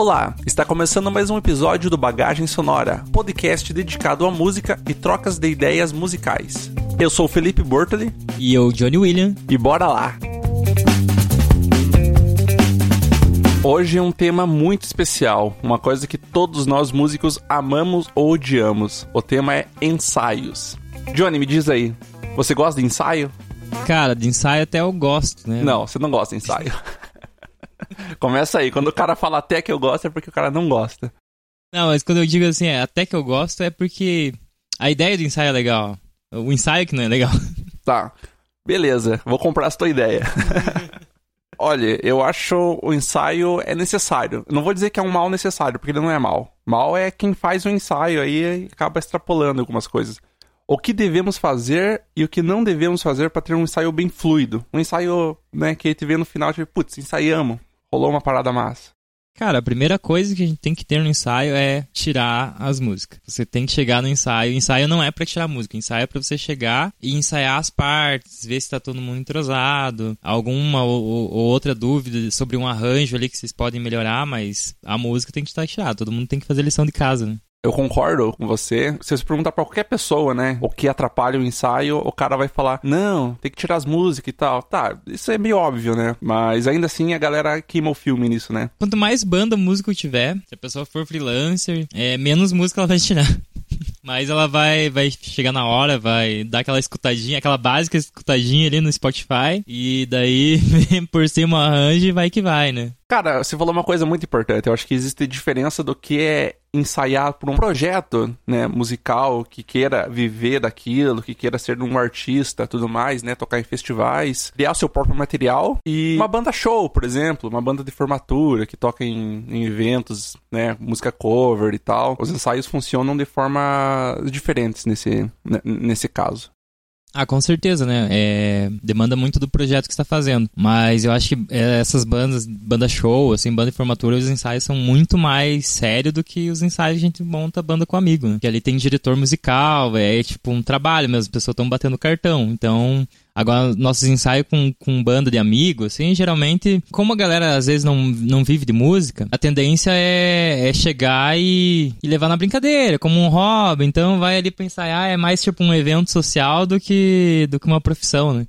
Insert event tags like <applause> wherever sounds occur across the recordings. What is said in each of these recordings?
Olá, está começando mais um episódio do Bagagem Sonora, podcast dedicado à música e trocas de ideias musicais. Eu sou o Felipe Bortoli E eu, Johnny William. e bora lá! Hoje é um tema muito especial, uma coisa que todos nós músicos amamos ou odiamos. O tema é ensaios. Johnny, me diz aí, você gosta de ensaio? Cara, de ensaio até eu gosto, né? Não, você não gosta de ensaio. <laughs> Começa aí, quando o cara fala até que eu gosto é porque o cara não gosta. Não, mas quando eu digo assim, é, até que eu gosto, é porque a ideia do ensaio é legal. O ensaio que não é legal. <laughs> Tá, beleza, vou comprar essa tua ideia. <laughs> Olha, eu acho o ensaio é necessário. Não vou dizer que é um mal necessário, porque ele não é mal. Mal é quem faz o ensaio aí e acaba extrapolando algumas coisas. O que devemos fazer e o que não devemos fazer para ter um ensaio bem fluido. Um ensaio, né, que a gente vê no final, tipo, putz, ensaiamos. Rolou uma parada massa. Cara, a primeira coisa que a gente tem que ter no ensaio é tirar as músicas. Você tem que chegar no ensaio. Ensaio não é pra tirar música, ensaio é pra você chegar e ensaiar as partes, ver se tá todo mundo entrosado, alguma ou- ou outra dúvida sobre um arranjo ali que vocês podem melhorar, mas a música tem que estar tirada. Todo mundo tem que fazer lição de casa, né? Eu concordo com você. Se você perguntar pra qualquer pessoa, né, o que atrapalha o ensaio, o cara vai falar: não, tem que tirar as músicas e tal. Tá, isso é meio óbvio, né? Mas ainda assim a galera queima o filme nisso, né? Quanto mais banda músico tiver, se a pessoa for freelancer, é, menos música ela vai tirar. <laughs> Mas ela vai, vai chegar na hora, vai dar aquela escutadinha, aquela básica escutadinha ali no Spotify. E daí, <laughs> por cima o arranjo, e vai que vai, né? Cara, você falou uma coisa muito importante. Eu acho que existe diferença do que é ensaiar por um projeto, né, musical, que queira viver daquilo, que queira ser um artista, tudo mais, né, tocar em festivais, criar o seu próprio material e uma banda show, por exemplo, uma banda de formatura que toca em, em eventos, né, música cover e tal. Os ensaios funcionam de forma diferentes nesse n- nesse caso. Ah, com certeza, né? É, demanda muito do projeto que você tá fazendo. Mas eu acho que é, essas bandas, banda show, assim, banda de formatura, os ensaios são muito mais sérios do que os ensaios que a gente monta banda com amigo, né? Que ali tem diretor musical, é tipo um trabalho mesmo, as pessoas estão batendo cartão. Então, Agora, nossos ensaios com, com banda de amigos, assim, geralmente, como a galera às vezes não, não vive de música, a tendência é, é chegar e, e levar na brincadeira, como um hobby. Então, vai ali pra ensaiar, é mais tipo um evento social do que, do que uma profissão, né?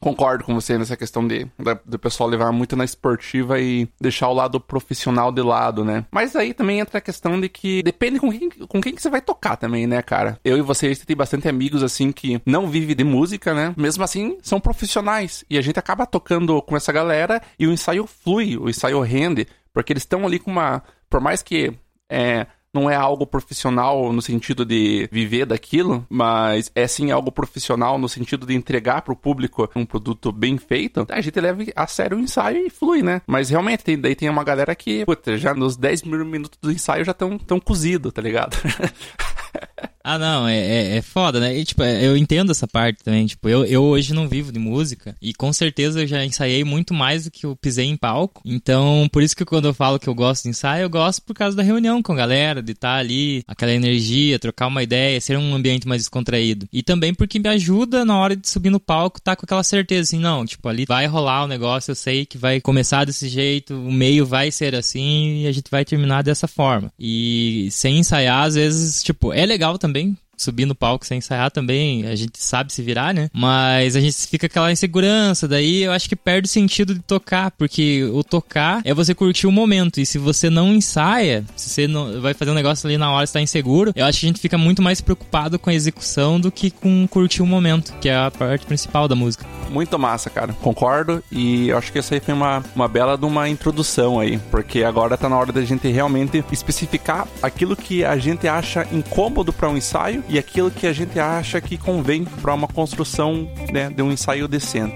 Concordo com você nessa questão de do pessoal levar muito na esportiva e deixar o lado profissional de lado, né? Mas aí também entra a questão de que depende com quem, com quem que você vai tocar também, né, cara? Eu e você, tem bastante amigos, assim, que não vivem de música, né? Mesmo assim, são profissionais. E a gente acaba tocando com essa galera e o ensaio flui, o ensaio rende, porque eles estão ali com uma... Por mais que... É, não é algo profissional no sentido de viver daquilo, mas é sim algo profissional no sentido de entregar pro público um produto bem feito. A gente leva a sério o ensaio e flui, né? Mas realmente, tem, daí tem uma galera que, puta, já nos 10 mil minutos do ensaio já estão tão cozido, tá ligado? <laughs> Ah, não, é, é, é foda, né? E, tipo, eu entendo essa parte também. Tipo, eu, eu hoje não vivo de música e com certeza eu já ensaiei muito mais do que eu pisei em palco. Então, por isso que quando eu falo que eu gosto de ensaio, eu gosto por causa da reunião com a galera, de estar ali, aquela energia, trocar uma ideia, ser um ambiente mais descontraído. E também porque me ajuda na hora de subir no palco, tá com aquela certeza assim, não, tipo, ali vai rolar o negócio, eu sei que vai começar desse jeito, o meio vai ser assim e a gente vai terminar dessa forma. E sem ensaiar, às vezes, tipo, é legal também Lazenby subir no palco sem ensaiar também, a gente sabe se virar, né? Mas a gente fica aquela insegurança, daí eu acho que perde o sentido de tocar, porque o tocar é você curtir o momento, e se você não ensaia, se você não vai fazer um negócio ali na hora e está inseguro, eu acho que a gente fica muito mais preocupado com a execução do que com curtir o momento, que é a parte principal da música. Muito massa, cara. Concordo. E acho que essa aí foi uma, uma bela de uma introdução aí. Porque agora tá na hora da gente realmente especificar aquilo que a gente acha incômodo para um ensaio e aquilo que a gente acha que convém para uma construção né, de um ensaio decente.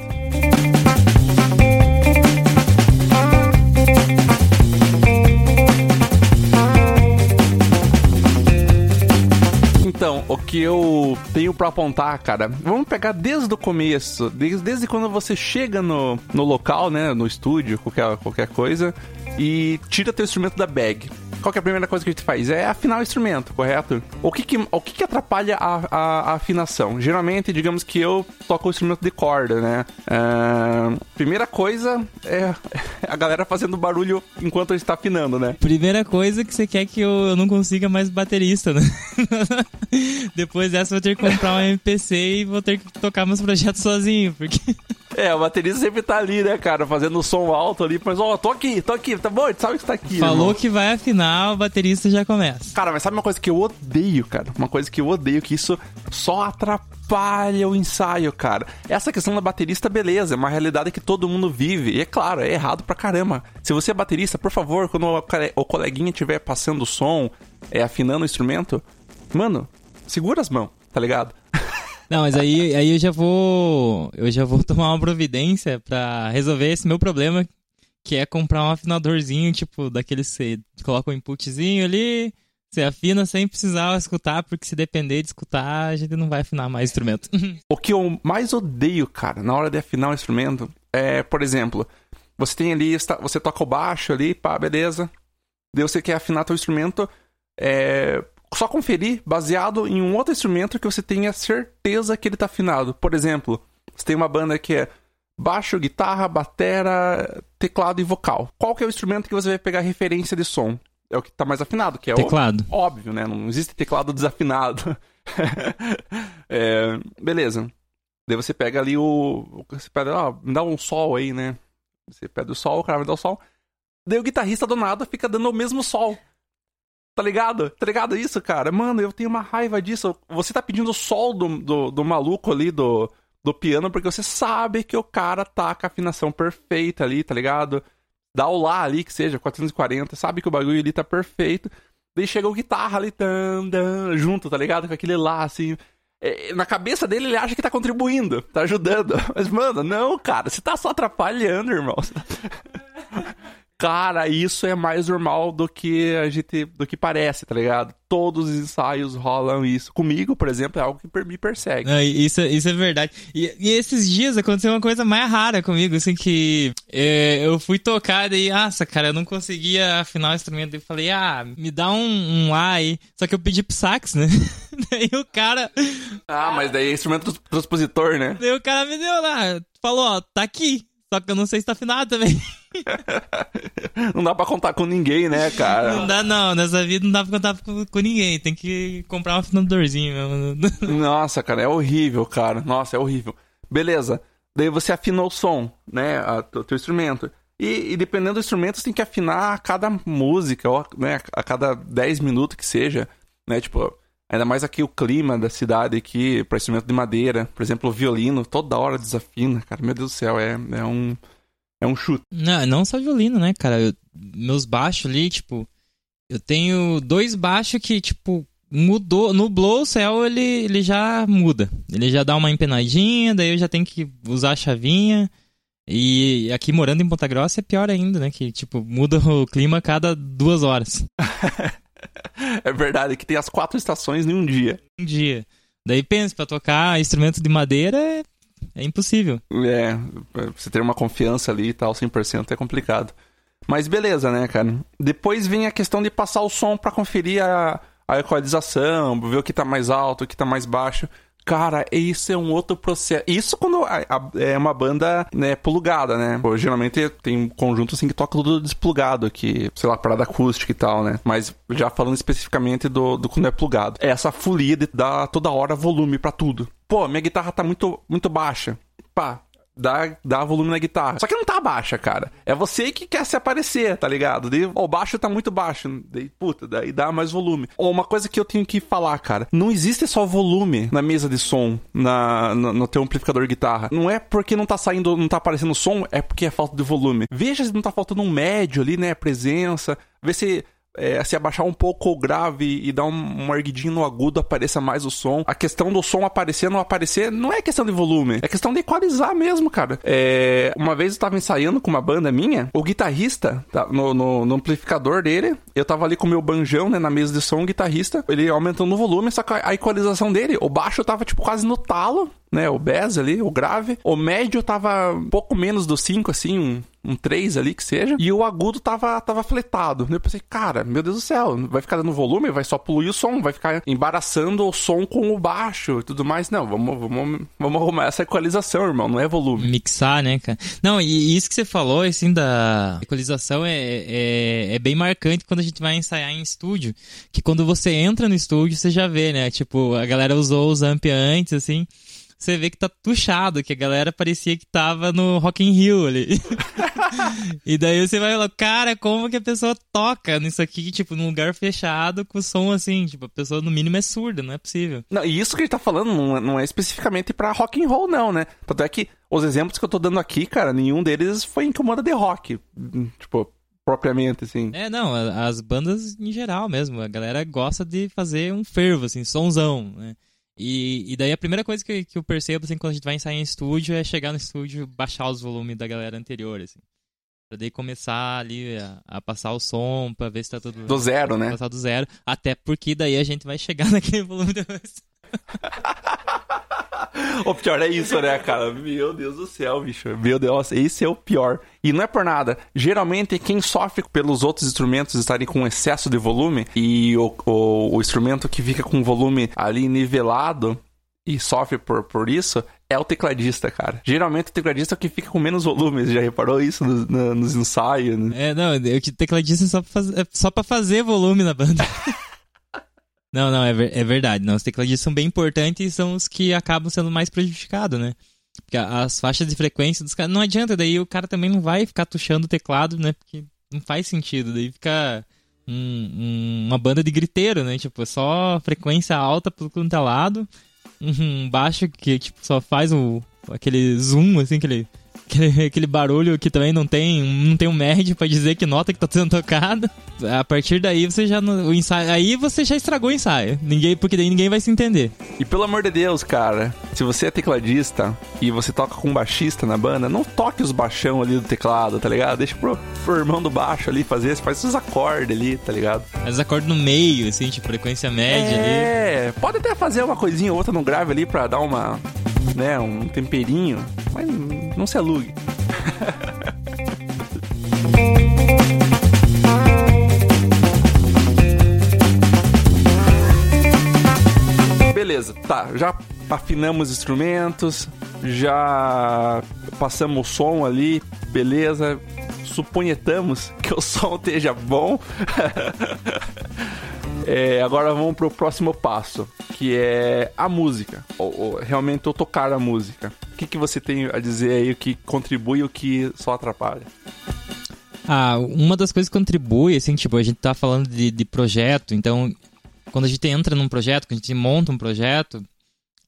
Então, o que eu tenho pra apontar, cara, vamos pegar desde o começo, desde, desde quando você chega no, no local, né, no estúdio, qualquer, qualquer coisa, e tira teu instrumento da bag. Qual que é a primeira coisa que a gente faz? É afinar o instrumento, correto? O que que, o que, que atrapalha a, a, a afinação? Geralmente, digamos que eu toco o instrumento de corda, né? Uh, primeira coisa é <laughs> a galera fazendo barulho enquanto a gente tá afinando, né? Primeira coisa que você quer que eu, eu não consiga mais baterista, né? <laughs> Depois dessa eu vou ter que comprar um MPC e vou ter que tocar meus projetos sozinho, porque... É, o baterista sempre tá ali, né, cara, fazendo som alto ali, mas ó, oh, tô aqui, tô aqui, tá bom, sabe que tá aqui. Falou irmão. que vai afinar, o baterista já começa. Cara, mas sabe uma coisa que eu odeio, cara? Uma coisa que eu odeio, que isso só atrapalha o ensaio, cara. Essa questão da baterista, beleza, é uma realidade que todo mundo vive. E é claro, é errado pra caramba. Se você é baterista, por favor, quando o coleguinha estiver passando o som, é, afinando o instrumento, mano, segura as mãos, tá ligado? Não, mas aí, aí eu já vou. Eu já vou <laughs> tomar uma providência para resolver esse meu problema, que é comprar um afinadorzinho, tipo, daquele você coloca um inputzinho ali, você afina sem precisar escutar, porque se depender de escutar, a gente não vai afinar mais instrumento. <laughs> o que eu mais odeio, cara, na hora de afinar o instrumento é, por exemplo, você tem ali, você toca o baixo ali, pá, beleza. Daí você quer afinar teu instrumento, é, só conferir baseado em um outro instrumento que você tenha certeza que ele tá afinado. Por exemplo, você tem uma banda que é baixo, guitarra, batera, teclado e vocal. Qual que é o instrumento que você vai pegar referência de som? É o que tá mais afinado, que é teclado. o óbvio, né? Não existe teclado desafinado. <laughs> é, beleza. Daí você pega ali o. Você pega, ó, me dá um sol aí, né? Você pede o sol, o cara vai dar o sol. Daí o guitarrista do nada fica dando o mesmo sol. Tá ligado? Tá ligado isso, cara? Mano, eu tenho uma raiva disso. Você tá pedindo o sol do, do, do maluco ali do, do piano porque você sabe que o cara tá com a afinação perfeita ali, tá ligado? Dá o lá ali, que seja 440, sabe que o bagulho ali tá perfeito. Daí chega o guitarra ali, tan, tan, junto, tá ligado? Com aquele lá, assim. É, na cabeça dele, ele acha que tá contribuindo, tá ajudando. <laughs> Mas, mano, não, cara, você tá só atrapalhando, irmão. <laughs> Cara, isso é mais normal do que a gente. do que parece, tá ligado? Todos os ensaios rolam isso. Comigo, por exemplo, é algo que me persegue. Não, isso, isso é verdade. E, e, esses dias aconteceu uma coisa mais rara comigo, assim, que é, eu fui tocar e, nossa, cara, eu não conseguia afinar o instrumento. Eu falei, ah, me dá um, um A aí. Só que eu pedi pro sax, né? <laughs> daí o cara. Ah, mas daí é instrumento transpositor, né? Daí o cara me deu lá, falou, ó, tá aqui. Só que eu não sei se tá afinado também. <laughs> não dá pra contar com ninguém, né, cara? Não dá, não. Nessa vida não dá pra contar com, com ninguém. Tem que comprar um afinadorzinho mesmo. <laughs> Nossa, cara, é horrível, cara. Nossa, é horrível. Beleza. Daí você afinou o som, né? O teu instrumento. E, e, dependendo do instrumento, você tem que afinar a cada música, ou, né? A cada 10 minutos que seja, né? Tipo, ainda mais aqui o clima da cidade aqui, para instrumento de madeira. Por exemplo, o violino, toda hora desafina, cara. Meu Deus do céu, é, é um é um chute. Não, não só violino, né, cara? Eu, meus baixos ali, tipo. Eu tenho dois baixos que, tipo, mudou, nublou o céu, ele, ele já muda. Ele já dá uma empenadinha, daí eu já tenho que usar a chavinha. E aqui morando em Ponta Grossa é pior ainda, né? Que, tipo, muda o clima a cada duas horas. <laughs> <laughs> é verdade, que tem as quatro estações em um dia. Um dia. Daí pensa, pra tocar instrumento de madeira é é impossível. É, você ter uma confiança ali e tal, 100% é complicado. Mas beleza, né, cara? Depois vem a questão de passar o som para conferir a, a equalização, ver o que tá mais alto, o que tá mais baixo. Cara, isso é um outro processo. Isso quando a, a, é uma banda, né, plugada, né? Pô, geralmente tem um conjunto assim que toca tudo desplugado, que, sei lá, parada acústica e tal, né? Mas já falando especificamente do, do quando é plugado. É essa folia de dar toda hora volume para tudo. Pô, minha guitarra tá muito, muito baixa. Pá, dá, volume na guitarra. Só que não tá baixa, cara. É você que quer se aparecer, tá ligado? O baixo tá muito baixo. Daí, puta, daí dá mais volume. Ou uma coisa que eu tenho que falar, cara. Não existe só volume na mesa de som, na, no, no teu amplificador de guitarra. Não é porque não tá saindo, não tá aparecendo som, é porque é falta de volume. Veja se não tá faltando um médio ali, né? Presença. Vê se é, se abaixar um pouco o grave e dar um, erguidinho no agudo, apareça mais o som. A questão do som aparecer não aparecer não é questão de volume, é questão de equalizar mesmo, cara. É, uma vez eu tava ensaiando com uma banda minha, o guitarrista, tá, no, no, no, amplificador dele, eu tava ali com o meu banjão, né, na mesa de som, o guitarrista, ele aumentando o volume, só que a equalização dele, o baixo tava, tipo, quase no talo, né, o bass ali, o grave. O médio tava um pouco menos do 5, assim, um um 3 ali que seja, e o agudo tava, tava fletado. Eu pensei, cara, meu Deus do céu, vai ficar dando volume, vai só poluir o som, vai ficar embaraçando o som com o baixo e tudo mais. Não, vamos, vamos, vamos arrumar essa equalização, irmão, não é volume. Mixar, né, cara? Não, e isso que você falou, assim, da equalização é, é, é bem marcante quando a gente vai ensaiar em estúdio, que quando você entra no estúdio, você já vê, né? Tipo, a galera usou os amp antes, assim, você vê que tá tuchado, que a galera parecia que tava no Rock in Rio ali. <laughs> e daí você vai falar, cara, como que a pessoa toca nisso aqui, tipo, num lugar fechado com som assim, tipo, a pessoa no mínimo é surda, não é possível. Não, e isso que ele tá falando não, é, não é especificamente pra rock and roll não, né? Tanto é que os exemplos que eu tô dando aqui, cara, nenhum deles foi em comanda de rock, tipo, propriamente, assim. É, não, as bandas em geral mesmo, a galera gosta de fazer um fervo, assim, sonzão, né? E, e daí a primeira coisa que, que eu percebo, assim, quando a gente vai ensaiar em estúdio é chegar no estúdio baixar os volumes da galera anterior, assim. Pra daí começar ali a, a, passar o som, pra ver se tá tudo... Do zero, né? Passar do zero. Até porque daí a gente vai chegar <laughs> naquele volume depois. <laughs> <laughs> o pior é isso, né, cara? Meu Deus do céu, bicho. Meu Deus, esse é o pior. E não é por nada. Geralmente, quem sofre pelos outros instrumentos estarem com excesso de volume e o, o, o instrumento que fica com volume ali nivelado e sofre por, por isso é o tecladista, cara. Geralmente o tecladista é o que fica com menos volume. Você já reparou isso no, no, nos ensaios? Né? É, não, o tecladista é só pra, fazer, é só pra fazer volume na banda. <laughs> Não, não, é, ver, é verdade. Não, os tecladistas são bem importantes e são os que acabam sendo mais prejudicados, né? Porque as faixas de frequência dos caras. Não adianta, daí o cara também não vai ficar tuchando o teclado, né? Porque não faz sentido. Daí fica um, um, uma banda de griteiro, né? Tipo, só frequência alta pelo quanto é lado. <laughs> Um baixo que, tipo, só faz o, aquele zoom, assim, aquele aquele, aquele barulho que também não tem, não tem um médio para dizer que nota que tá sendo tocada. A partir daí você já o ensaio, aí você já estragou o ensaio. Ninguém, porque daí ninguém vai se entender. E pelo amor de Deus, cara, se você é tecladista e você toca com um baixista na banda, não toque os baixão ali do teclado, tá ligado? Deixa pro, pro irmão do baixo ali fazer, faz os acordes ali, tá ligado? Os acordes no meio, assim, tipo frequência média é, ali. É, pode até fazer uma coisinha ou outra no grave ali pra dar uma né, um temperinho, mas não se alugue. Beleza, tá, já afinamos os instrumentos, já passamos o som ali, beleza. Suponhetamos que o som <laughs> esteja bom. É, agora vamos pro próximo passo, que é a música. Ou, ou, realmente eu tocar a música. O que, que você tem a dizer aí, o que contribui e o que só atrapalha? Ah, uma das coisas que contribui, assim, tipo, a gente tá falando de, de projeto, então, quando a gente entra num projeto, quando a gente monta um projeto,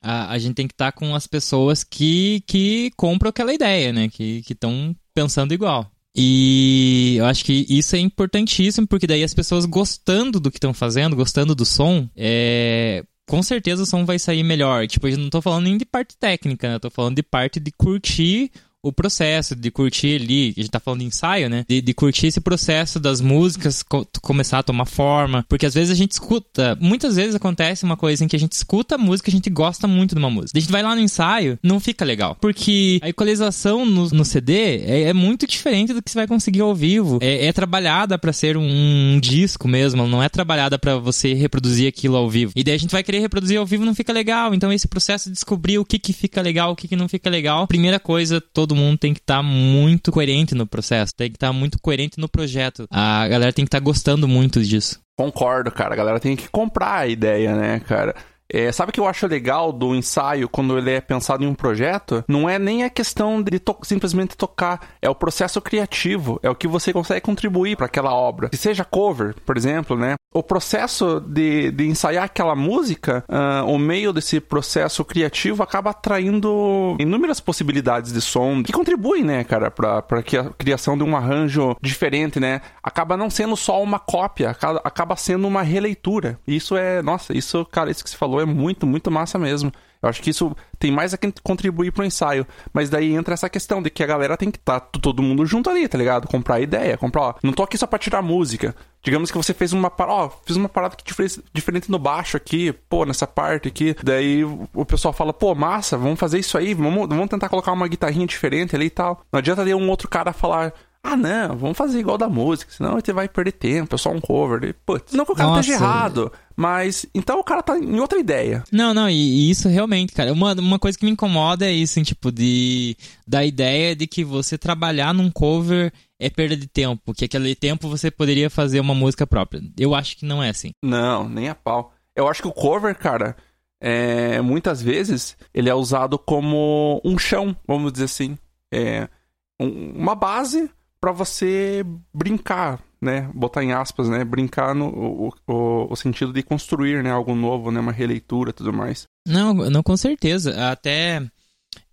a, a gente tem que estar tá com as pessoas que, que compram aquela ideia, né? Que estão pensando igual. E eu acho que isso é importantíssimo, porque daí as pessoas gostando do que estão fazendo, gostando do som, é, com certeza o som vai sair melhor. Tipo, eu não tô falando nem de parte técnica, né? Eu tô falando de parte de curtir o processo de curtir ali, a gente tá falando de ensaio, né? De, de curtir esse processo das músicas co começar a tomar forma. Porque às vezes a gente escuta, muitas vezes acontece uma coisa em que a gente escuta a música, a gente gosta muito de uma música. A gente vai lá no ensaio, não fica legal. Porque a equalização no, no CD é, é, muito diferente do que você vai conseguir ao vivo. É, é trabalhada para ser um, um, disco mesmo, não é trabalhada para você reproduzir aquilo ao vivo. E daí a gente vai querer reproduzir ao vivo não fica legal. Então esse processo de descobrir o que que fica legal, o que que não fica legal. Primeira coisa, todo mundo tem que estar tá muito coerente no processo, tem que estar tá muito coerente no projeto. A galera tem que estar tá gostando muito disso. Concordo, cara. A galera tem que comprar a ideia, né, cara? É, sabe o que eu acho legal do ensaio quando ele é pensado em um projeto? Não é nem a questão de to simplesmente tocar, é o processo criativo, é o que você consegue contribuir para aquela obra. Que seja cover, por exemplo, né? O processo de, de ensaiar aquela música, uh, o meio desse processo criativo acaba atraindo inúmeras possibilidades de som que contribuem, né, cara, para a criação de um arranjo diferente, né? Acaba não sendo só uma cópia, acaba sendo uma releitura. Isso é, nossa, isso, cara, isso que você falou é muito, muito massa mesmo. Eu acho que isso tem mais a contribuir pro ensaio. Mas daí entra essa questão de que a galera tem que estar tá todo mundo junto ali, tá ligado? Comprar ideia, comprar, ó, não tô aqui só pra tirar música. Digamos que você fez uma parada, ó, fiz uma parada que diferente, diferente no baixo aqui, pô, nessa parte aqui. Daí o pessoal fala, pô, massa, vamos fazer isso aí, vamos, vamos tentar colocar uma guitarrinha diferente ali e tal. Não adianta ter um outro cara falar, ah, não, vamos fazer igual da música, senão você vai perder tempo, é só um cover. Putz, não que o cara Nossa. esteja errado, mas então o cara tá em outra ideia. Não, não, e, e, isso realmente, cara, uma, uma coisa que me incomoda é isso, assim, tipo, de da ideia de que você trabalhar num cover é perda de tempo, que aquele tempo você poderia fazer uma música própria. Eu acho que não é assim. Não, nem a pau. Eu acho que o cover, cara, é, muitas vezes ele é usado como um chão, vamos dizer assim. É um, uma base para você brincar, né? Botar em aspas, né? Brincar no o, o, o, sentido de construir, né? Algo novo, né? Uma releitura, tudo mais. Não, não com certeza. Até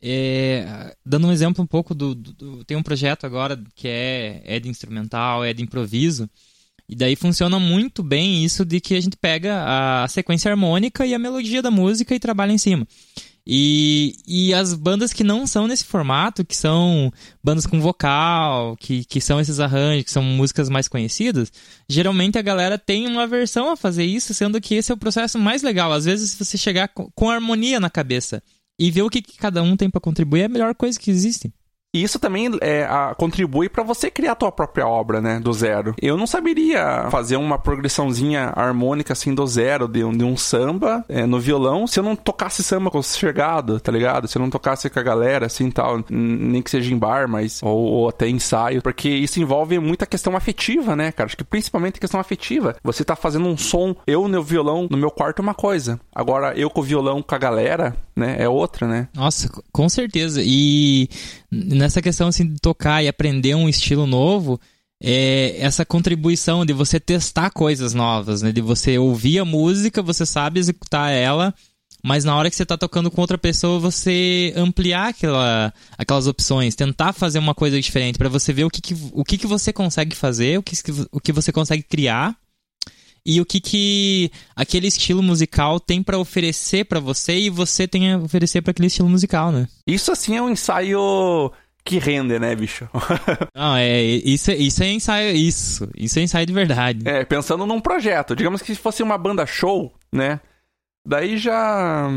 é, dando um exemplo um pouco do, do, do, tem um projeto agora que é é de instrumental, é de improviso. E daí funciona muito bem isso de que a gente pega a sequência harmônica e a melodia da música e trabalha em cima. E, e as bandas que não são nesse formato, que são bandas com vocal, que, que são esses arranjos, que são músicas mais conhecidas, geralmente a galera tem uma versão a fazer isso, sendo que esse é o processo mais legal. Às vezes, se você chegar com, com harmonia na cabeça e ver o que, que cada um tem para contribuir, é a melhor coisa que existe. E isso também é, a, contribui para você criar a tua própria obra, né? Do zero. Eu não saberia fazer uma progressãozinha harmônica assim do zero, de um, de um samba é, no violão, se eu não tocasse samba com o chegado, tá ligado? Se eu não tocasse com a galera, assim tal, nem que seja em bar, mas. Ou, ou, até ensaio. Porque isso envolve muita questão afetiva, né, cara? Acho que principalmente questão afetiva. Você tá fazendo um som, eu no violão, no meu quarto é uma coisa. Agora, eu com o violão com a galera, né? É outra, né? Nossa, com certeza. E nessa questão assim, de tocar e aprender um estilo novo, é essa contribuição de você testar coisas novas, né? De você ouvir a música, você sabe executar ela, mas na hora que você está tocando com outra pessoa, você ampliar aquela, aquelas opções, tentar fazer uma coisa diferente para você ver o que, que, o que, que você consegue fazer, o que, o que você consegue criar e o que, que aquele estilo musical tem para oferecer para você e você tem a oferecer para aquele estilo musical, né? Isso assim é um ensaio que rende, né, bicho? <laughs> Não, é, isso, é, isso é ensaio, isso, isso é ensaio de verdade. É, pensando num projeto, digamos que se fosse uma banda show, né? Daí já.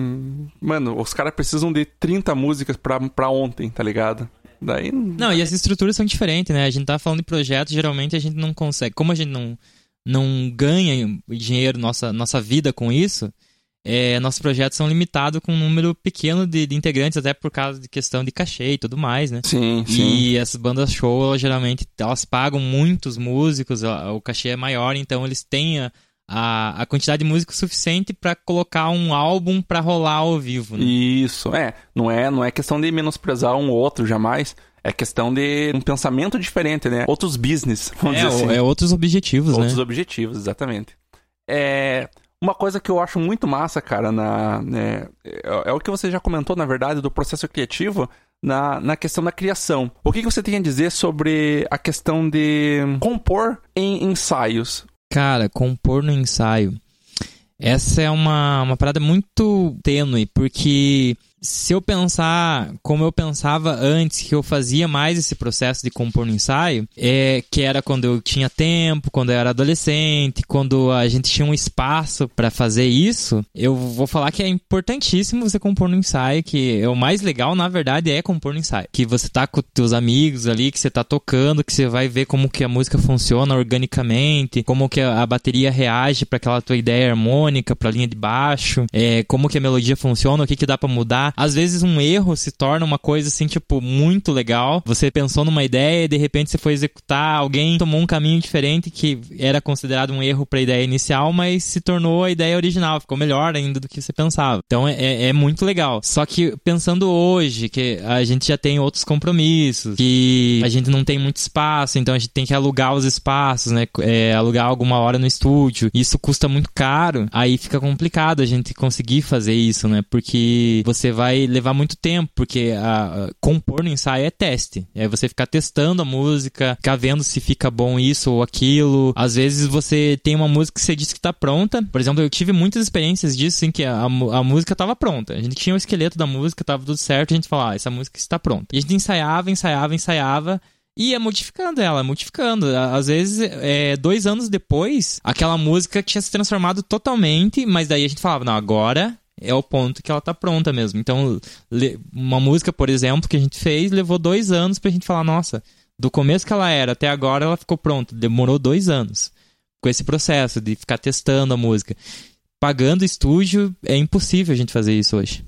Mano, os caras precisam de 30 músicas pra, pra ontem, tá ligado? Daí. Não, e as estruturas são diferentes, né? A gente tá falando de projetos, geralmente a gente não consegue. Como a gente não, não ganha dinheiro, nossa, nossa vida com isso, é, nossos projetos são limitados com um número pequeno de, de, integrantes, até por causa de questão de cachê e tudo mais, né? Sim, sim. E essas bandas show, elas, geralmente, elas pagam muitos músicos, o cachê é maior, então eles têm a, a, a quantidade de músicos suficiente para colocar um álbum para rolar ao vivo, né? Isso, é. Não é, não é questão de menosprezar um ou outro, jamais. É questão de um pensamento diferente, né? Outros business, vamos é, dizer assim. É outros objetivos, outros né? Outros objetivos, exatamente. É... Uma coisa que eu acho muito massa, cara, na, né, é, é, o que você já comentou, na verdade, do processo criativo, na, na questão da criação. O que, que você tem a dizer sobre a questão de compor em ensaios? Cara, compor no ensaio. Essa é uma, uma parada muito tênue, porque se eu pensar como eu pensava antes, que eu fazia mais esse processo de compor no ensaio, é que era quando eu tinha tempo, quando eu era adolescente, quando a gente tinha um espaço para fazer isso, eu vou falar que é importantíssimo você compor no ensaio, que é o mais legal, na verdade, é compor no ensaio. Que você tá com teus amigos ali, que você tá tocando, que você vai ver como que a música funciona organicamente, como que a bateria reage para aquela tua ideia harmônica, pra linha de baixo, é, como que a melodia funciona, o que que dá para mudar às vezes um erro se torna uma coisa assim, tipo, muito legal. Você pensou numa ideia e de repente você foi executar, alguém tomou um caminho diferente que era considerado um erro para a ideia inicial, mas se tornou a ideia original, ficou melhor ainda do que você pensava. Então é, é, é muito legal. Só que pensando hoje, que a gente já tem outros compromissos, que a gente não tem muito espaço, então a gente tem que alugar os espaços, né? É, alugar alguma hora no estúdio. Isso custa muito caro, aí fica complicado a gente conseguir fazer isso, né? Porque você vai levar muito tempo, porque a, a, compor no ensaio é teste. É você ficar testando a música, ficar vendo se fica bom isso ou aquilo. Às vezes você tem uma música que você disse que tá pronta. Por exemplo, eu tive muitas experiências disso, em que a, a música tava pronta. A gente tinha o esqueleto da música, tava tudo certo, a gente falava, ah, essa música está pronta. E a gente ensaiava, ensaiava, ensaiava ia modificando ela, modificando. Às vezes, é, dois anos depois, aquela música tinha se transformado totalmente, mas daí a gente falava, não, agora é o ponto que ela tá pronta mesmo. Então, uma música, por exemplo, que a gente fez, levou dois anos pra gente falar, nossa, do começo que ela era até agora ela ficou pronta. Demorou dois anos com esse processo de ficar testando a música. Pagando estúdio, é impossível a gente fazer isso hoje.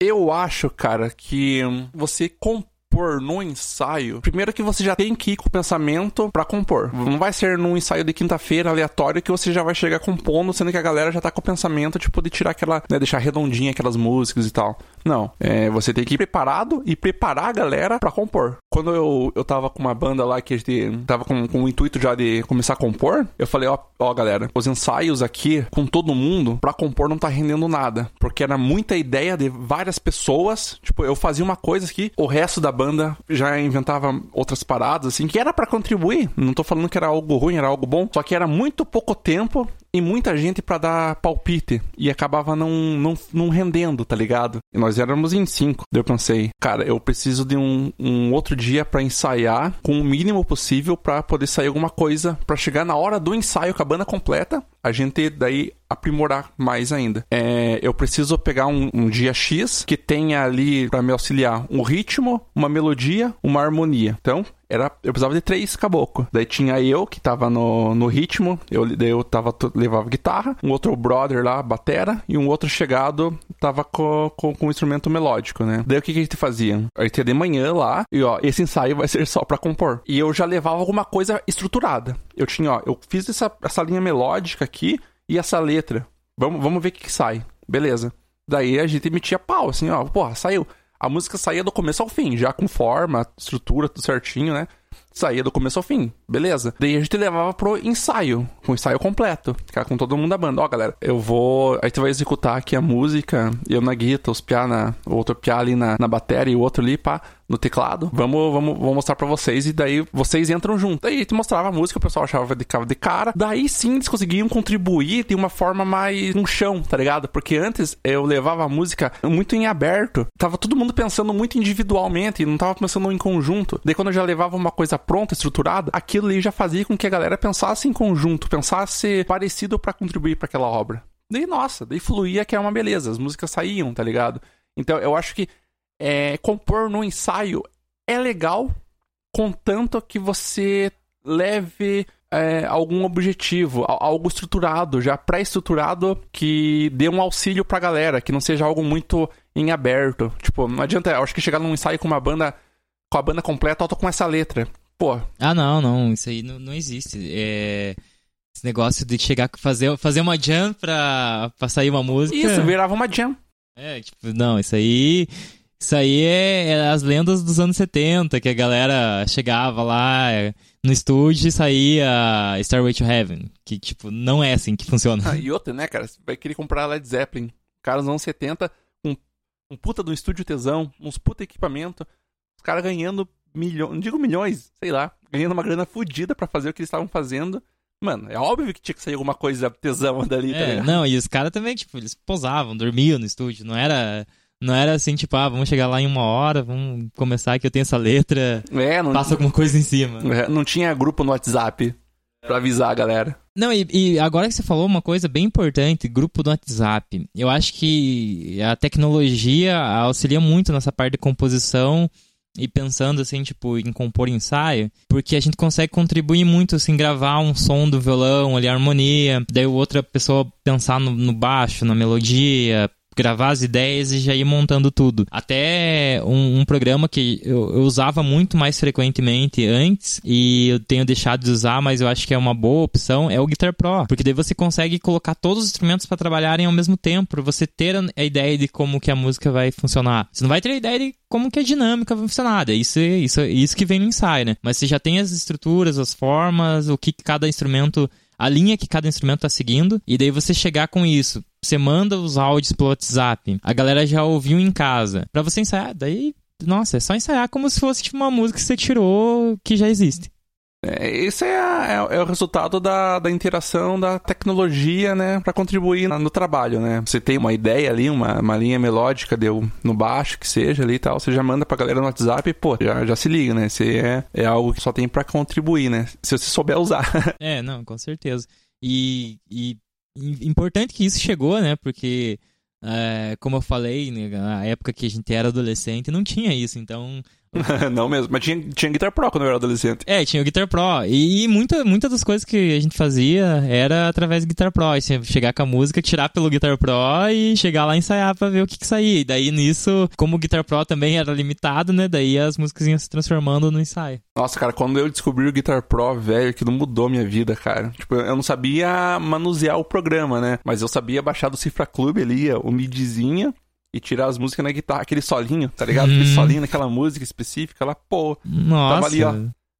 Eu acho, cara, que você compra compor no ensaio, primeiro que você já tem que ir com o pensamento para compor. Não vai ser num ensaio de quinta-feira aleatório que você já vai chegar compondo, sendo que a galera já tá com o pensamento, tipo, de tirar aquela, né, deixar redondinha aquelas músicas e tal. Não. É, você tem que ir preparado e preparar a galera para compor. Quando eu, eu tava com uma banda lá que a gente tava com, com o intuito já de começar a compor, eu falei, ó, ó, galera, os ensaios aqui com todo mundo para compor não tá rendendo nada. Porque era muita ideia de várias pessoas. Tipo, eu fazia uma coisa que o resto da banda já inventava outras paradas, assim, que era para contribuir. Não tô falando que era algo ruim, era algo bom. Só que era muito pouco tempo e muita gente para dar palpite. E acabava não, não, não rendendo, tá ligado? E nós éramos em cinco. Daí eu pensei, cara, eu preciso de um, um outro dia para ensaiar com o mínimo possível para poder sair alguma coisa para chegar na hora do ensaio com a banda completa a gente daí aprimorar mais ainda. É, eu preciso pegar um, um, dia X que tenha ali para me auxiliar um ritmo, uma melodia, uma harmonia. Então, era, eu precisava de três caboclos. Daí tinha eu, que tava no, no ritmo, eu, eu tava, levava guitarra, um outro brother lá, batera, e um outro chegado tava com, com, com um instrumento melódico, né? Daí o que, que a gente fazia? A gente ia de manhã lá, e ó, esse ensaio vai <laughs> ser só pra compor. E eu já levava alguma coisa estruturada. Eu tinha, ó, eu fiz essa, essa linha melódica aqui, e essa letra. Vamos, vamos ver o que, que sai. Beleza. Daí a gente metia pau, assim, ó, porra, saiu. A música saía do começo ao fim, já com forma, estrutura, tudo certinho, né? Saía do começo ao fim, beleza. Daí a gente levava pro ensaio, o ensaio completo, ficar com todo mundo da banda. Ó, galera, eu vou. Aí tu vai executar aqui a música, eu na guitarra, os piá na. O outro piá ali na, na bateria e o outro ali, pá no teclado. Vamos, vamos, vou mostrar para vocês e daí vocês entram junto. Aí te mostrava a música, o pessoal achava de de cara. Daí sim eles conseguiam contribuir de uma forma mais um chão, tá ligado? Porque antes eu levava a música muito em aberto. Tava todo mundo pensando muito individualmente e não tava pensando em conjunto. Daí quando eu já levava uma coisa pronta, estruturada, aquilo ali já fazia com que a galera pensasse em conjunto, pensasse parecido para contribuir para aquela obra. Daí, nossa, daí fluía que é uma beleza, as músicas saíam, tá ligado? Então eu acho que é, compor no ensaio é legal, contanto que você leve é, algum objetivo, algo estruturado, já pré-estruturado, que dê um auxílio pra galera, que não seja algo muito em aberto. Tipo, não adianta, eu acho que chegar num ensaio com uma banda, com a banda completa, eu tô com essa letra. Pô. Ah, não, não, isso aí não, não existe. É. Esse negócio de chegar fazer fazer uma jam pra, pra sair uma música. Isso, virava uma jam. É, tipo, não, isso aí isso aí é, é, as lendas dos anos 70, que a galera chegava lá é, no estúdio e saía Starway to Heaven. Que, tipo, não é assim que funciona. Ah, e outra, né, cara? Você vai querer comprar Led Zeppelin. Caras nos anos 70, um, um puta do estúdio tesão, uns puta equipamento. Os caras ganhando milhões, não digo milhões, sei lá, ganhando uma grana fodida para fazer o que eles estavam fazendo. Mano, é óbvio que tinha que sair alguma coisa tesão <laughs> dali, tá é, Não, e os caras também, tipo, eles posavam, dormiam no estúdio, não era não era assim, tipo, ah, vamos chegar lá em uma hora, vamos começar que eu tenho essa letra, é, não, passa alguma coisa em cima. É, não tinha grupo no WhatsApp pra avisar a galera. Não, e, e, agora que você falou uma coisa bem importante, grupo do WhatsApp. Eu acho que a tecnologia auxilia muito nessa parte de composição e pensando assim, tipo, em compor ensaio, porque a gente consegue contribuir muito, assim, gravar um som do violão ali, a harmonia, daí outra pessoa pensar no, no baixo, na melodia, gravar as ideias e já ir montando tudo. Até um, um programa que eu, eu, usava muito mais frequentemente antes e eu tenho deixado de usar, mas eu acho que é uma boa opção, é o Guitar Pro. Porque daí você consegue colocar todos os instrumentos para trabalharem ao mesmo tempo, para você ter a ideia de como que a música vai funcionar. Você não vai ter a ideia de como que a dinâmica vai funcionar. É isso, isso, isso que vem no ensaio, né? Mas você já tem as estruturas, as formas, o que cada instrumento a linha que cada instrumento tá seguindo, e daí você chegar com isso. Você manda os áudios pelo WhatsApp, a galera já ouviu em casa. Pra você ensaiar, daí, nossa, é só ensaiar como se fosse tipo uma música que você tirou que já existe. É, esse é, a, é, é, o resultado da, da interação da tecnologia, né, para contribuir no, no, trabalho, né. Você tem uma ideia ali, uma, uma linha melódica deu no baixo, que seja ali e tal, você já manda pra galera no WhatsApp e, pô, já, já se liga, né. Você é, é algo que só tem para contribuir, né, se você souber usar. <laughs> é, não, com certeza. E, e importante que isso chegou, né, porque... É, como eu falei, na época que a gente era adolescente, não tinha isso. Então, <laughs> não mesmo, mas tinha, tinha Guitar Pro quando eu era adolescente. É, tinha o Guitar Pro. E muitas muita das coisas que a gente fazia era através do Guitar Pro. Assim, chegar com a música, tirar pelo Guitar Pro e chegar lá e ensaiar pra ver o que que saía. E daí nisso, como o Guitar Pro também era limitado, né? Daí as músicas iam se transformando no ensaio. Nossa, cara, quando eu descobri o Guitar Pro, velho, aquilo mudou minha vida, cara. Tipo, eu não sabia manusear o programa, né? Mas eu sabia baixar do Cifra Club ali, o midzinho e tirar as músicas na guitarra, aquele solinho, tá ligado? Hum. Aquele solinho naquela música específica lá, pô. Nossa. Tava ali, ó.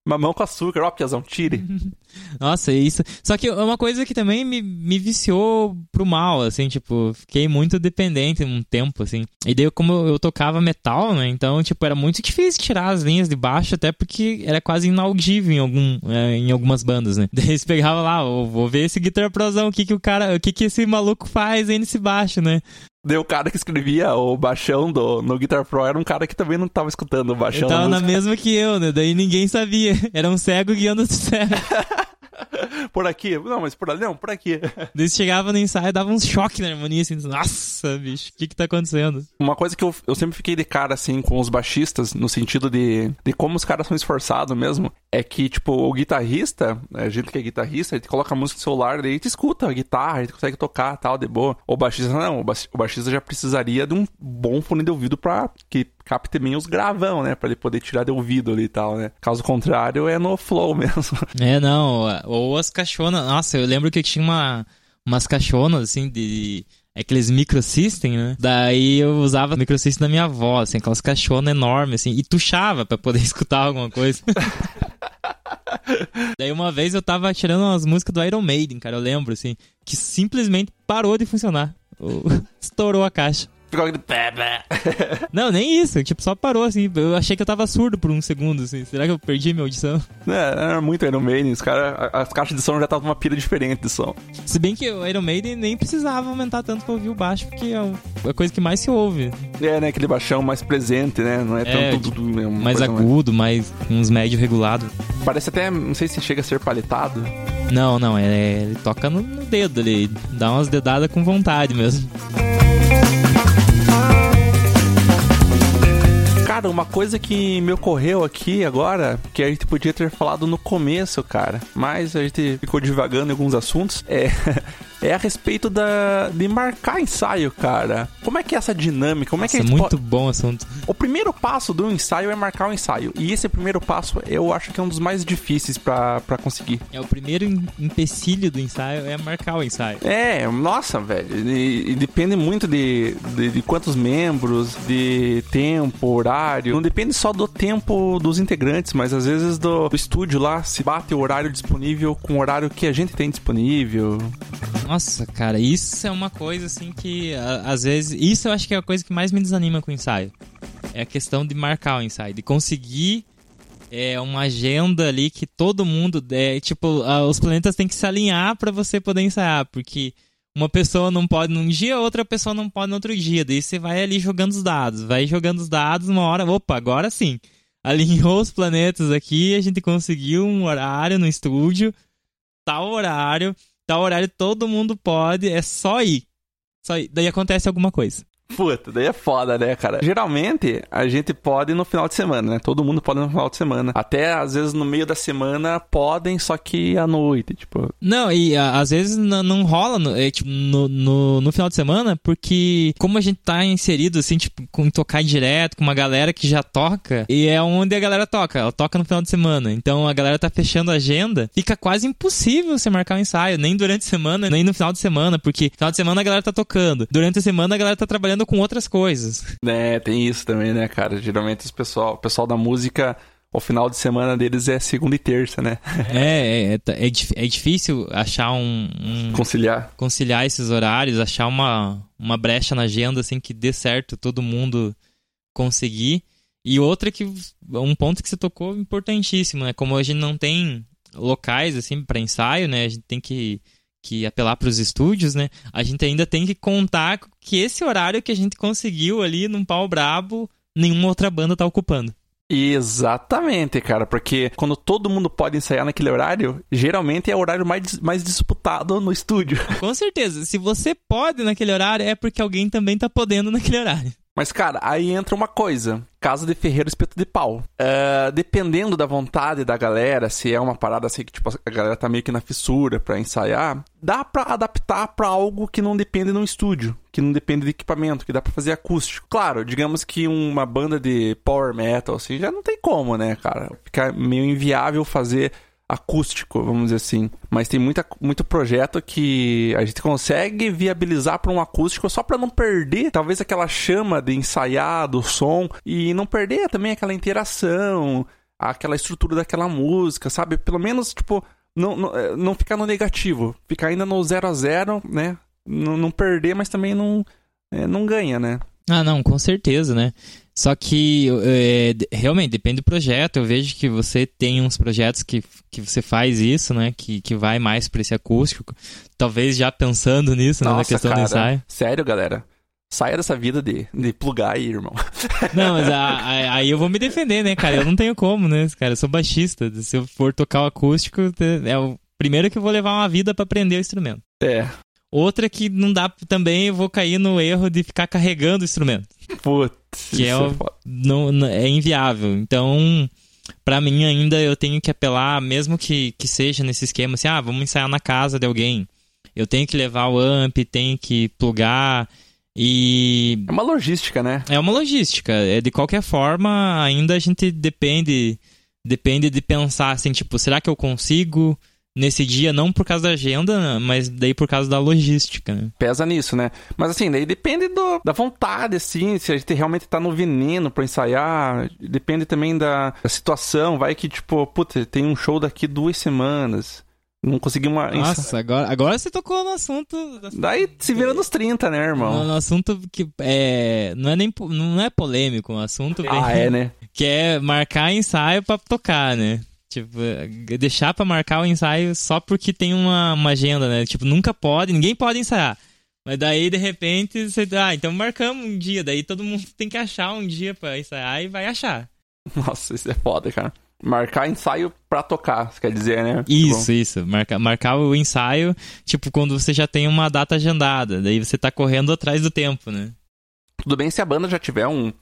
Mamão com açúcar, ó, Piazão, tire. <laughs> Nossa, isso. Só que é uma coisa que também me, me viciou pro mal, assim, tipo, fiquei muito dependente um tempo, assim. E daí, como eu tocava metal, né, então, tipo, era muito difícil tirar as linhas de baixo, até porque era quase inaudível em, algum, é, em algumas bandas, né. <laughs> Daí eles pegavam lá, oh, vou ver esse guitar prosão, o que que o cara, o que que esse maluco faz aí nesse baixo, né. Deu o cara que escrevia o baixão do, no Guitar Pro era um cara que também não tava escutando o baixão. Ele tava na mesma que eu, né? Daí ninguém sabia. <laughs> Era um cego guiando o cego. <laughs> por aqui. Não, mas por ali, não, por aqui. <laughs> Daí chegava no ensaio e dava um choque na harmonia, assim, nossa, bicho, o que que tá acontecendo? Uma coisa que eu, eu sempre fiquei de cara, assim, com os baixistas, no sentido de, de como os caras são esforçados mesmo, é que, tipo, o guitarrista, a gente que é guitarrista, a gente coloca a música no celular, daí a gente escuta a guitarra, a gente consegue tocar tal, de boa. O baixista não, o baixista já precisaria de um bom fone de ouvido pra que capte bem os gravão, né? Pra ele poder tirar de ouvido ali e tal, né? Caso contrário, é no flow <laughs> mesmo. É, não. Ou as caixonas. Nossa, eu lembro que tinha uma, umas caixonas, assim, de aqueles microsystem, né? Daí eu usava microsystem da minha avó, assim, aquelas caixonas enormes, assim, e tuchava para poder <laughs> escutar alguma coisa. <laughs> Daí uma vez eu tava tirando umas músicas do Iron Maiden, cara, eu lembro, assim, que simplesmente parou de funcionar. <laughs> Estourou a caixa. Ficou. <laughs> Não, nem isso. Tipo, só parou assim. Eu achei que eu tava surdo por um segundo, assim. Será que eu perdi minha audição? É, era muito Iron Maiden. Os cara, as caixas de som já estavam uma pira diferente de som. Se bem que o Iron Maiden nem precisava aumentar tanto pra ouvir o baixo, porque é a coisa que mais se ouve. É, né? Aquele baixão mais presente, né? Não é, é tanto... Tipo, mais agudo, mais... mais uns médio regulado. Parece até... Não sei se chega a ser paletado. Não, não. É, ele toca no, no dedo ali. Dá umas dedadas com vontade mesmo. Cara, uma coisa que me ocorreu aqui agora, que a gente podia ter falado no começo, cara, mas a gente ficou divagando em alguns assuntos, é <laughs> é a respeito da de marcar ensaio, cara. Como é que é essa dinâmica? Como Nossa, é que é muito bom assunto. O primeiro passo do ensaio é marcar o ensaio. E esse primeiro passo eu acho que é um dos mais difíceis para conseguir. É o primeiro empecilho do ensaio é marcar o ensaio. É, nossa, velho. E, e depende muito de, de, de, quantos membros, de tempo, horário. Não depende só do tempo dos integrantes, mas às vezes do, do estúdio lá se bate o horário disponível com o horário que a gente tem disponível. Nossa, cara, isso é uma coisa assim que às vezes. Isso eu acho que é a coisa que mais me desanima com o ensaio. É a questão de marcar o ensaio, de conseguir é, uma agenda ali que todo mundo. É, tipo, os planetas têm que se alinhar para você poder ensaiar, porque uma pessoa não pode num dia, outra pessoa não pode no outro dia. Daí você vai ali jogando os dados, vai jogando os dados, uma hora, opa, agora sim. Alinhou os planetas aqui, a gente conseguiu um horário no estúdio, tal horário tal horário todo mundo pode, é só ir. Só ir. Daí acontece alguma coisa. Puta, daí é foda, né, cara? Geralmente, a gente pode no final de semana, né? Todo mundo pode no final de semana. Até, às vezes, no meio da semana, podem, só que à noite, tipo... Não, e a, às vezes não rola no, é, tipo, no, no, no, final de semana, porque como a gente tá inserido, assim, tipo, com tocar direto, com uma galera que já toca, e é onde a galera toca, ela toca no final de semana. Então, a galera tá fechando a agenda, fica quase impossível você marcar um ensaio, nem durante a semana, nem no final de semana, porque final de semana a galera tá tocando, durante a semana a galera tá trabalhando trabalhando com outras coisas. É, tem isso também, né, cara? Geralmente o pessoal, o pessoal da música o final de semana deles é segunda e terça, né? <laughs> É, é, é, é, é difícil achar um, um, Conciliar. Conciliar esses horários, achar uma, uma brecha na agenda, assim, que dê certo todo mundo conseguir. E outra que. Um ponto que você tocou importantíssimo, né? Como a gente não tem locais, assim, para ensaio, né? A gente tem que que apelar para os estúdios, né? A gente ainda tem que contar que esse horário que a gente conseguiu ali num pau brabo, nenhuma outra banda tá ocupando. Exatamente, cara, porque quando todo mundo pode ensaiar naquele horário, geralmente é o horário mais, mais disputado no estúdio. Com certeza, se você pode naquele horário, é porque alguém também tá podendo naquele horário. Mas, cara, aí entra uma coisa. Casa de ferreiro, espeto de pau. Uh, dependendo da vontade da galera, se é uma parada assim que, tipo, a galera tá meio que na fissura pra ensaiar, dá pra adaptar pra algo que não depende no estúdio, que não depende de equipamento, que dá pra fazer acústico. Claro, digamos que uma banda de power metal, assim, já não tem como, né, cara? Fica meio inviável fazer acústico, vamos dizer assim. Mas tem muita, muito projeto que a gente consegue viabilizar para um acústico só para não perder, talvez, aquela chama de ensaiar do som e não perder também aquela interação, aquela estrutura daquela música, sabe? Pelo menos, tipo, não, não, eh, não ficar no negativo, ficar ainda no zero a zero, né? Não, não perder, mas também não, é, não ganha, né? Ah, não, com certeza, né? Só que é, realmente depende do projeto. Eu vejo que você tem uns projetos que, que você faz isso, né? Que, que vai mais para esse acústico. Talvez já pensando nisso, Nossa, né, na questão cara, do ensaio. Sério, galera? Saia dessa vida de, de plugar aí, irmão. <laughs> Não, mas aí eu vou me defender, né, cara? Eu não tenho como, né, cara? Eu sou baixista. Se eu for tocar o acústico, é o primeiro que eu vou levar uma vida para aprender o instrumento. É. Outra que não dá também, eu vou cair no erro de ficar carregando o instrumento. Putz. Que é, é, não, é inviável. Então, para mim ainda eu tenho que apelar, mesmo que, que seja nesse esquema assim, ah, vamos ensaiar na casa de alguém. Eu tenho que levar o amp, tenho que plugar e... É uma logística, né? É uma logística. É, de qualquer forma, ainda a gente depende, depende de pensar assim, tipo, será que eu consigo nesse dia, não por causa da agenda, mas daí por causa da logística, né? Pesa nisso, né? Mas assim, daí depende do, da vontade, assim, se a gente realmente tá no veneno pra ensaiar, depende também da, da situação, vai que, tipo, puta, tem um show daqui duas semanas. Não consegui uma. Nossa, agora, agora você tocou no assunto. Daí se vira nos 30, né, irmão? No, no assunto que é. Não é nem não é polêmico, um assunto bem. Ah, é, né? <laughs> Que é marcar ensaio pra tocar, né? Tipo, deixar pra marcar o ensaio só porque tem uma, uma agenda, né? Tipo, nunca pode, ninguém pode ensaiar. Mas daí, de repente, você. Ah, então marcamos um dia. Daí todo mundo <laughs> tem que achar um dia pra ensaiar e vai achar. Nossa, isso é foda, cara. Marcar ensaio pra tocar, quer dizer, né? Isso, tipo... isso. Marcar, marcar o ensaio, tipo, quando você já tem uma data agendada. Daí você tá correndo atrás do tempo, né? Tudo bem se a banda já tiver um.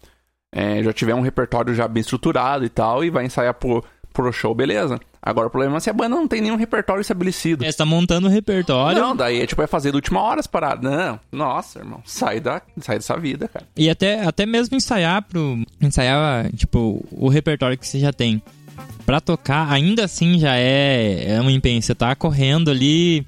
É, já tiver um repertório já bem estruturado e tal, e vai ensaiar por pro show, beleza. Agora o problema é se a banda não tem nenhum repertório estabelecido. É, você tá montando o repertório. Não, daí é tipo, é fazer da última hora as paradas. Não, nossa, irmão, sai, da, sai dessa vida, cara. E até, até mesmo ensaiar pro. Ensaiar, tipo, o repertório que você já tem para tocar, ainda assim já é, é um empenho. Você tá correndo ali,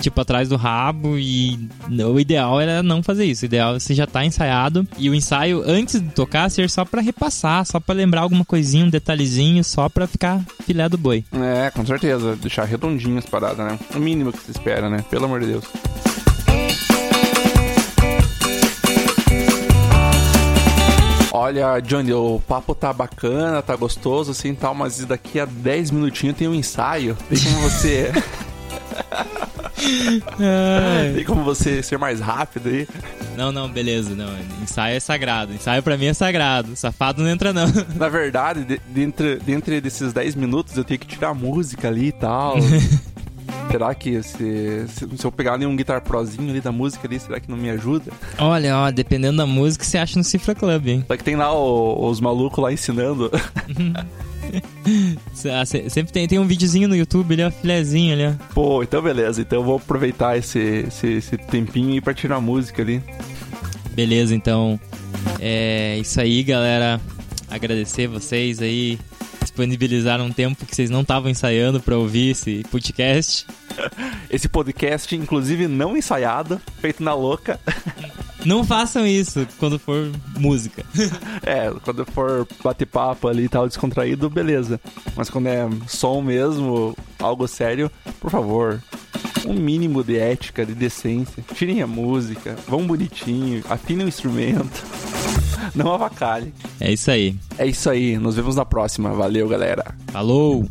tipo, atrás do rabo e o ideal era não fazer isso. O ideal é você já tá ensaiado e o ensaio antes de tocar ser só para repassar, só para lembrar alguma coisinha, um detalhezinho, só para ficar filé do boi. É, com certeza. Deixar redondinho as paradas, né? O mínimo que se espera, né? Pelo amor de Deus. Olha, Johnny, o papo tá bacana, tá gostoso assim tal, mas daqui a 10 minutinhos tem um ensaio. Tem como você. tem <laughs> como você ser mais rápido aí? Não, não, beleza, não. Ensaio é sagrado. Ensaio pra mim é sagrado. Safado não entra, não. <laughs> Na verdade, dentro, dentro desses 10 minutos eu tenho que tirar a música ali e tal. <laughs> Será que se, se, se, eu pegar nenhum guitar prozinho ali da música ali, será que não me ajuda? Olha, ó, dependendo da música, você acha no Cifra Club, hein? Só que tem lá o, os malucos lá ensinando. <laughs> Ah, sempre tem, tem um videozinho no YouTube ali, ó, filezinho ali, ó. Pô, então beleza. Então eu vou aproveitar esse, esse, esse tempinho e pra tirar a música ali. Beleza, então. É isso aí, galera. Agradecer vocês aí disponibilizaram um tempo que vocês não estavam ensaiando para ouvir esse podcast. <laughs> Esse podcast, inclusive, não ensaiado, feito na louca. <laughs> Não façam isso quando for música. <laughs> é, quando for bate-papo ali e tal, descontraído, beleza. Mas quando é som mesmo, algo sério, por favor, um mínimo de ética, de decência. Tirem a música, vão bonitinho, afinem o instrumento. <laughs> Não avacalhe. É isso aí. É isso aí. Nos vemos na próxima. Valeu, galera. Falou!